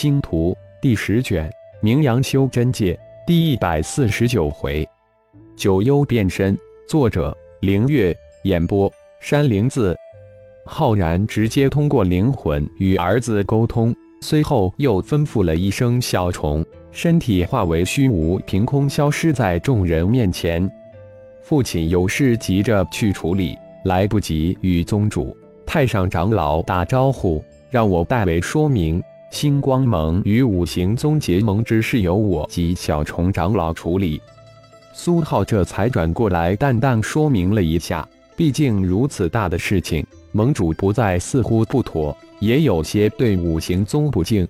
星图第十卷，名扬修真界第一百四十九回，九幽变身。作者：凌月。演播：山灵子。浩然直接通过灵魂与儿子沟通，随后又吩咐了一声“小虫”，身体化为虚无，凭空消失在众人面前。父亲有事急着去处理，来不及与宗主、太上长老打招呼，让我代为说明。星光盟与五行宗结盟之事，由我及小虫长老处理。苏浩这才转过来，淡淡说明了一下。毕竟如此大的事情，盟主不在，似乎不妥，也有些对五行宗不敬。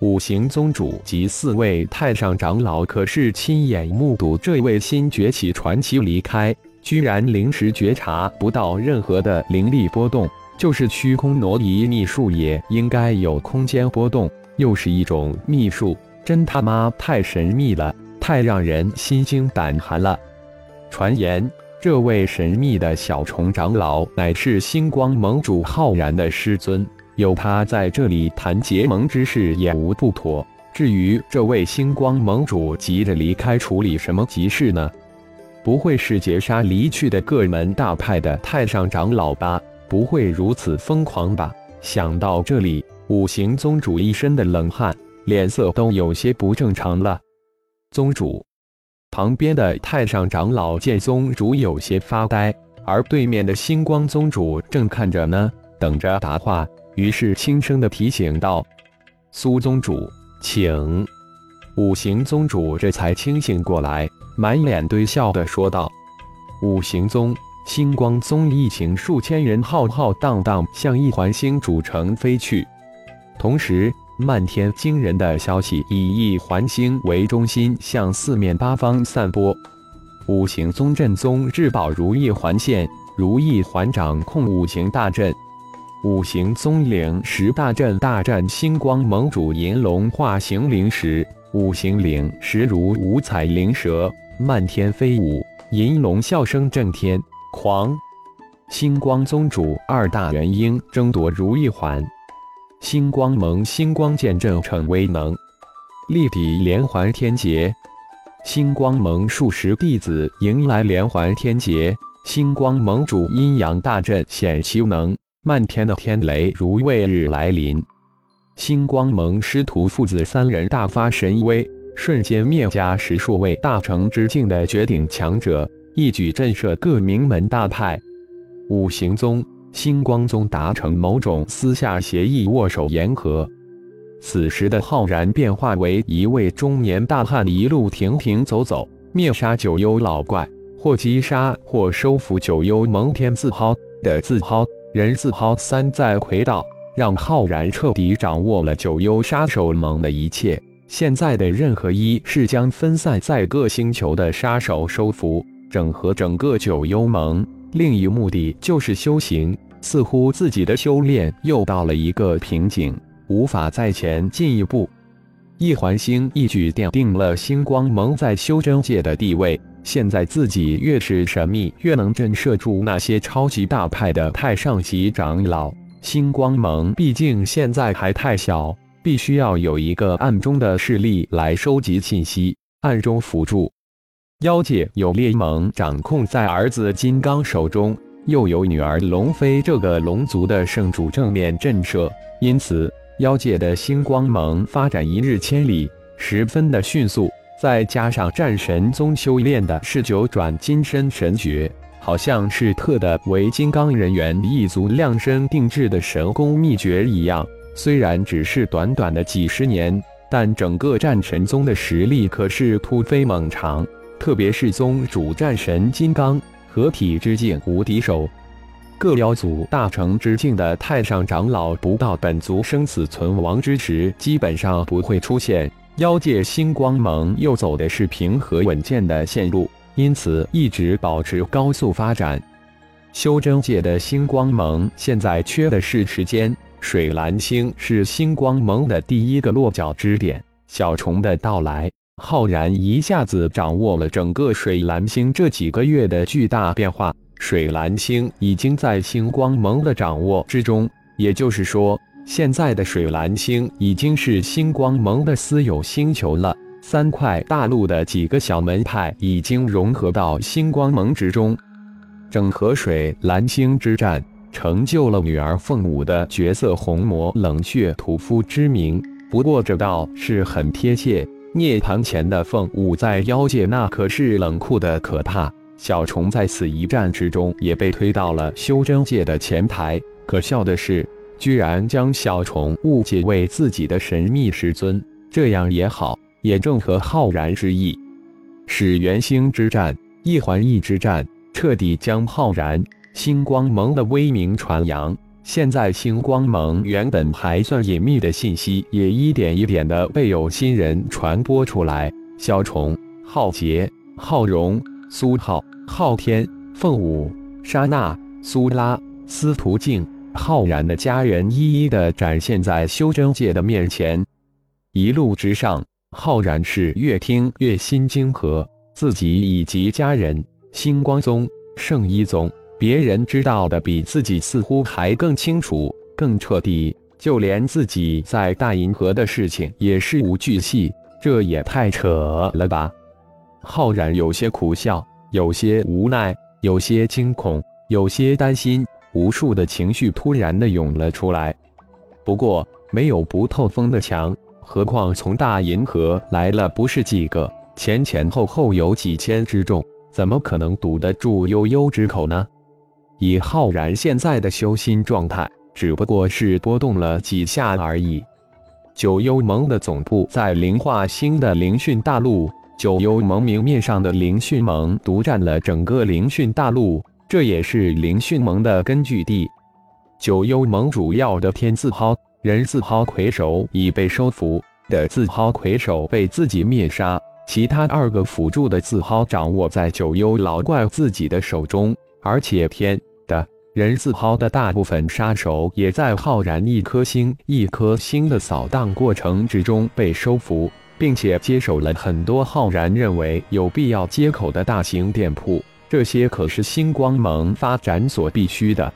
五行宗主及四位太上长老可是亲眼目睹这位新崛起传奇离开，居然临时觉察不到任何的灵力波动。就是虚空挪移秘术也应该有空间波动，又是一种秘术，真他妈太神秘了，太让人心惊胆寒了。传言这位神秘的小虫长老乃是星光盟主浩然的师尊，有他在这里谈结盟之事也无不妥。至于这位星光盟主急着离开处理什么急事呢？不会是劫杀离去的各门大派的太上长老吧？不会如此疯狂吧？想到这里，五行宗主一身的冷汗，脸色都有些不正常了。宗主旁边的太上长老见宗主有些发呆，而对面的星光宗主正看着呢，等着答话，于是轻声的提醒道：“苏宗主，请。”五行宗主这才清醒过来，满脸堆笑的说道：“五行宗。”星光宗一行数千人浩浩荡荡向一环星主城飞去，同时漫天惊人的消息以一环星为中心向四面八方散播。五行宗镇宗至宝如意环现，如意环掌控五行大阵。五行宗领十大阵大战星光盟主银龙化形灵石，五行灵石如五彩灵蛇漫天飞舞，银龙笑声震天。狂，星光宗主二大元婴争夺如意环，星光盟星光剑阵逞威能，力抵连环天劫。星光盟数十弟子迎来连环天劫，星光盟主阴阳大阵显其能，漫天的天雷如未日来临。星光盟师徒父子三人大发神威，瞬间灭家十数位大成之境的绝顶强者。一举震慑各名门大派，五行宗、星光宗达成某种私下协议，握手言和。此时的浩然变化为一位中年大汉，一路停停走走，灭杀九幽老怪，或击杀，或收服九幽蒙天自豪的自豪人自豪三在魁道，让浩然彻底掌握了九幽杀手盟的一切。现在的任何一是将分散在各星球的杀手收服。整合整个九幽盟，另一目的就是修行。似乎自己的修炼又到了一个瓶颈，无法再前进一步。一环星一举奠定了星光盟在修真界的地位。现在自己越是神秘，越能震慑住那些超级大派的太上级长老。星光盟毕竟现在还太小，必须要有一个暗中的势力来收集信息，暗中辅助。妖界有猎盟掌控在儿子金刚手中，又有女儿龙飞这个龙族的圣主正面震慑，因此妖界的星光盟发展一日千里，十分的迅速。再加上战神宗修炼的是九转金身神诀，好像是特的为金刚人猿一族量身定制的神功秘诀一样。虽然只是短短的几十年，但整个战神宗的实力可是突飞猛长。特别是宗主战神金刚合体之境无敌手，各妖族大成之境的太上长老，不到本族生死存亡之时，基本上不会出现。妖界星光盟又走的是平和稳健的线路，因此一直保持高速发展。修真界的星光盟现在缺的是时间，水蓝星是星光盟的第一个落脚支点。小虫的到来。浩然一下子掌握了整个水蓝星这几个月的巨大变化，水蓝星已经在星光盟的掌握之中。也就是说，现在的水蓝星已经是星光盟的私有星球了。三块大陆的几个小门派已经融合到星光盟之中。整合水蓝星之战，成就了女儿凤舞的角色红魔冷血屠夫之名。不过这倒是很贴切。涅槃前的凤舞在妖界那可是冷酷的可怕。小虫在此一战之中也被推到了修真界的前台。可笑的是，居然将小虫误解为自己的神秘师尊。这样也好，也正合浩然之意。始元星之战，一环一之战。彻底将浩然星光盟的威名传扬。现在星光盟原本还算隐秘的信息，也一点一点的被有心人传播出来。小虫、浩劫、浩荣、苏浩、昊天、凤舞、莎娜、苏拉、司徒静、浩然的家人一一的展现在修真界的面前。一路之上，浩然是越听越心惊，和自己以及家人。星光宗、圣医宗，别人知道的比自己似乎还更清楚、更彻底。就连自己在大银河的事情也事无巨细，这也太扯了吧！浩然有些苦笑，有些无奈，有些惊恐，有些担心，无数的情绪突然的涌了出来。不过，没有不透风的墙，何况从大银河来了不是几个，前前后后有几千之众。怎么可能堵得住悠悠之口呢？以浩然现在的修心状态，只不过是波动了几下而已。九幽盟的总部在灵化星的灵训大陆，九幽盟明面上的灵训盟独占了整个灵训大陆，这也是灵训盟的根据地。九幽盟主要的天字号、人字号魁首已被收服，的字号魁首被自己灭杀。其他二个辅助的字号掌握在九幽老怪自己的手中，而且天人字抛的大部分杀手也在浩然一颗星一颗星的扫荡过程之中被收服，并且接手了很多浩然认为有必要接口的大型店铺。这些可是星光盟发展所必须的。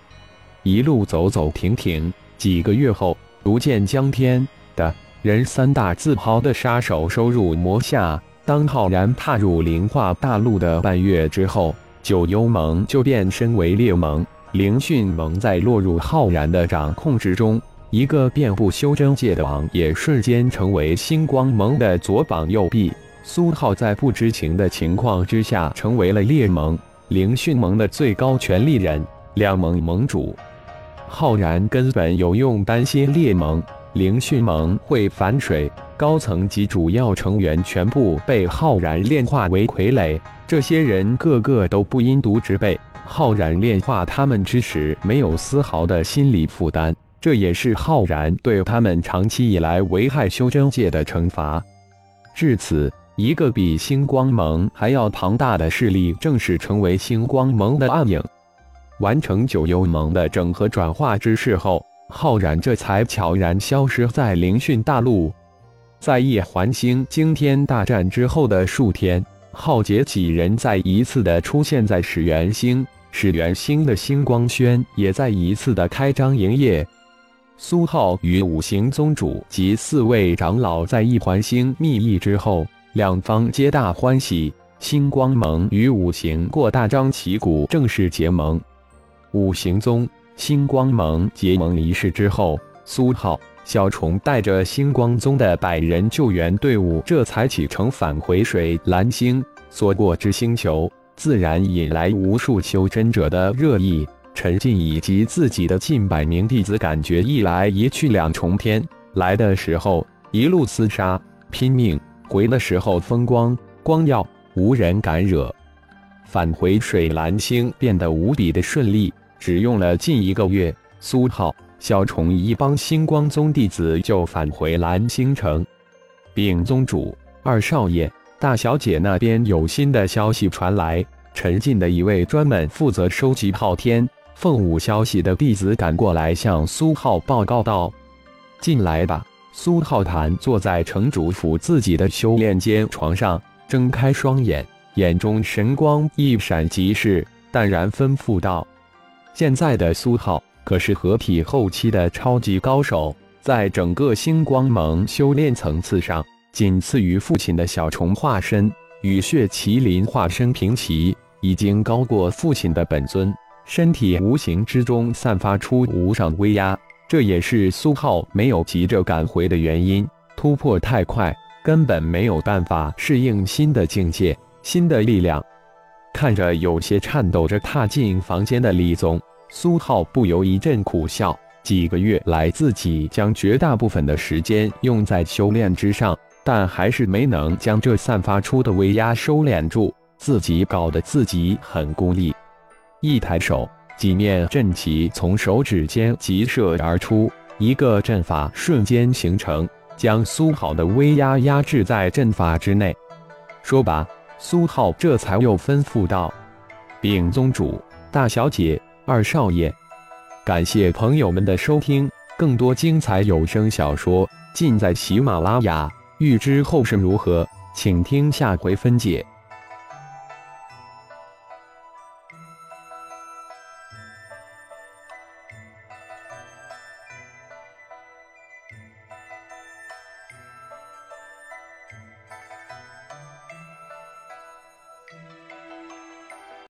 一路走走停停，几个月后，逐渐将天的人三大字号的杀手收入魔下。当浩然踏入灵化大陆的半月之后，九幽盟就变身为猎盟，灵训盟在落入浩然的掌控之中，一个遍布修真界的王也瞬间成为星光盟的左膀右臂。苏浩在不知情的情况之下，成为了猎盟、灵训盟的最高权力人，两盟盟主。浩然根本有用担心猎盟、灵训盟会反水。高层及主要成员全部被浩然炼化为傀儡，这些人个个都不阴毒之辈。浩然炼化他们之时，没有丝毫的心理负担，这也是浩然对他们长期以来危害修真界的惩罚。至此，一个比星光盟还要庞大的势力正式成为星光盟的暗影。完成九幽盟的整合转化之事后，浩然这才悄然消失在灵训大陆。在夜环星惊天大战之后的数天，浩劫几人再一次的出现在始元星，始元星的星光轩也再一次的开张营业。苏浩与五行宗主及四位长老在一环星密议之后，两方皆大欢喜。星光盟与五行过大张旗鼓正式结盟。五行宗、星光盟结盟仪式之后，苏浩。小虫带着星光宗的百人救援队伍，这才启程返回水蓝星所过之星球，自然引来无数修真者的热议。陈进以及自己的近百名弟子，感觉一来一去两重天。来的时候一路厮杀拼命，回的时候风光光耀，无人敢惹。返回水蓝星变得无比的顺利，只用了近一个月。苏浩。小虫一帮星光宗弟子就返回蓝星城，禀宗主、二少爷、大小姐那边有新的消息传来。陈进的一位专门负责收集昊天、凤舞消息的弟子赶过来，向苏浩报告道：“进来吧。”苏浩坦坐在城主府自己的修炼间床上，睁开双眼，眼中神光一闪即逝，淡然吩咐道：“现在的苏浩。”可是合体后期的超级高手，在整个星光盟修炼层次上，仅次于父亲的小虫化身与血麒麟化身平齐，已经高过父亲的本尊。身体无形之中散发出无上威压，这也是苏浩没有急着赶回的原因。突破太快，根本没有办法适应新的境界、新的力量。看着有些颤抖着踏进房间的李总，苏浩不由一阵苦笑。几个月来，自己将绝大部分的时间用在修炼之上，但还是没能将这散发出的威压收敛住，自己搞得自己很孤立。一抬手，几面阵旗从手指间急射而出，一个阵法瞬间形成，将苏浩的威压压制在阵法之内。说罢，苏浩这才又吩咐道：“禀宗主、大小姐、二少爷，感谢朋友们的收听，更多精彩有声小说尽在喜马拉雅。欲知后事如何，请听下回分解。”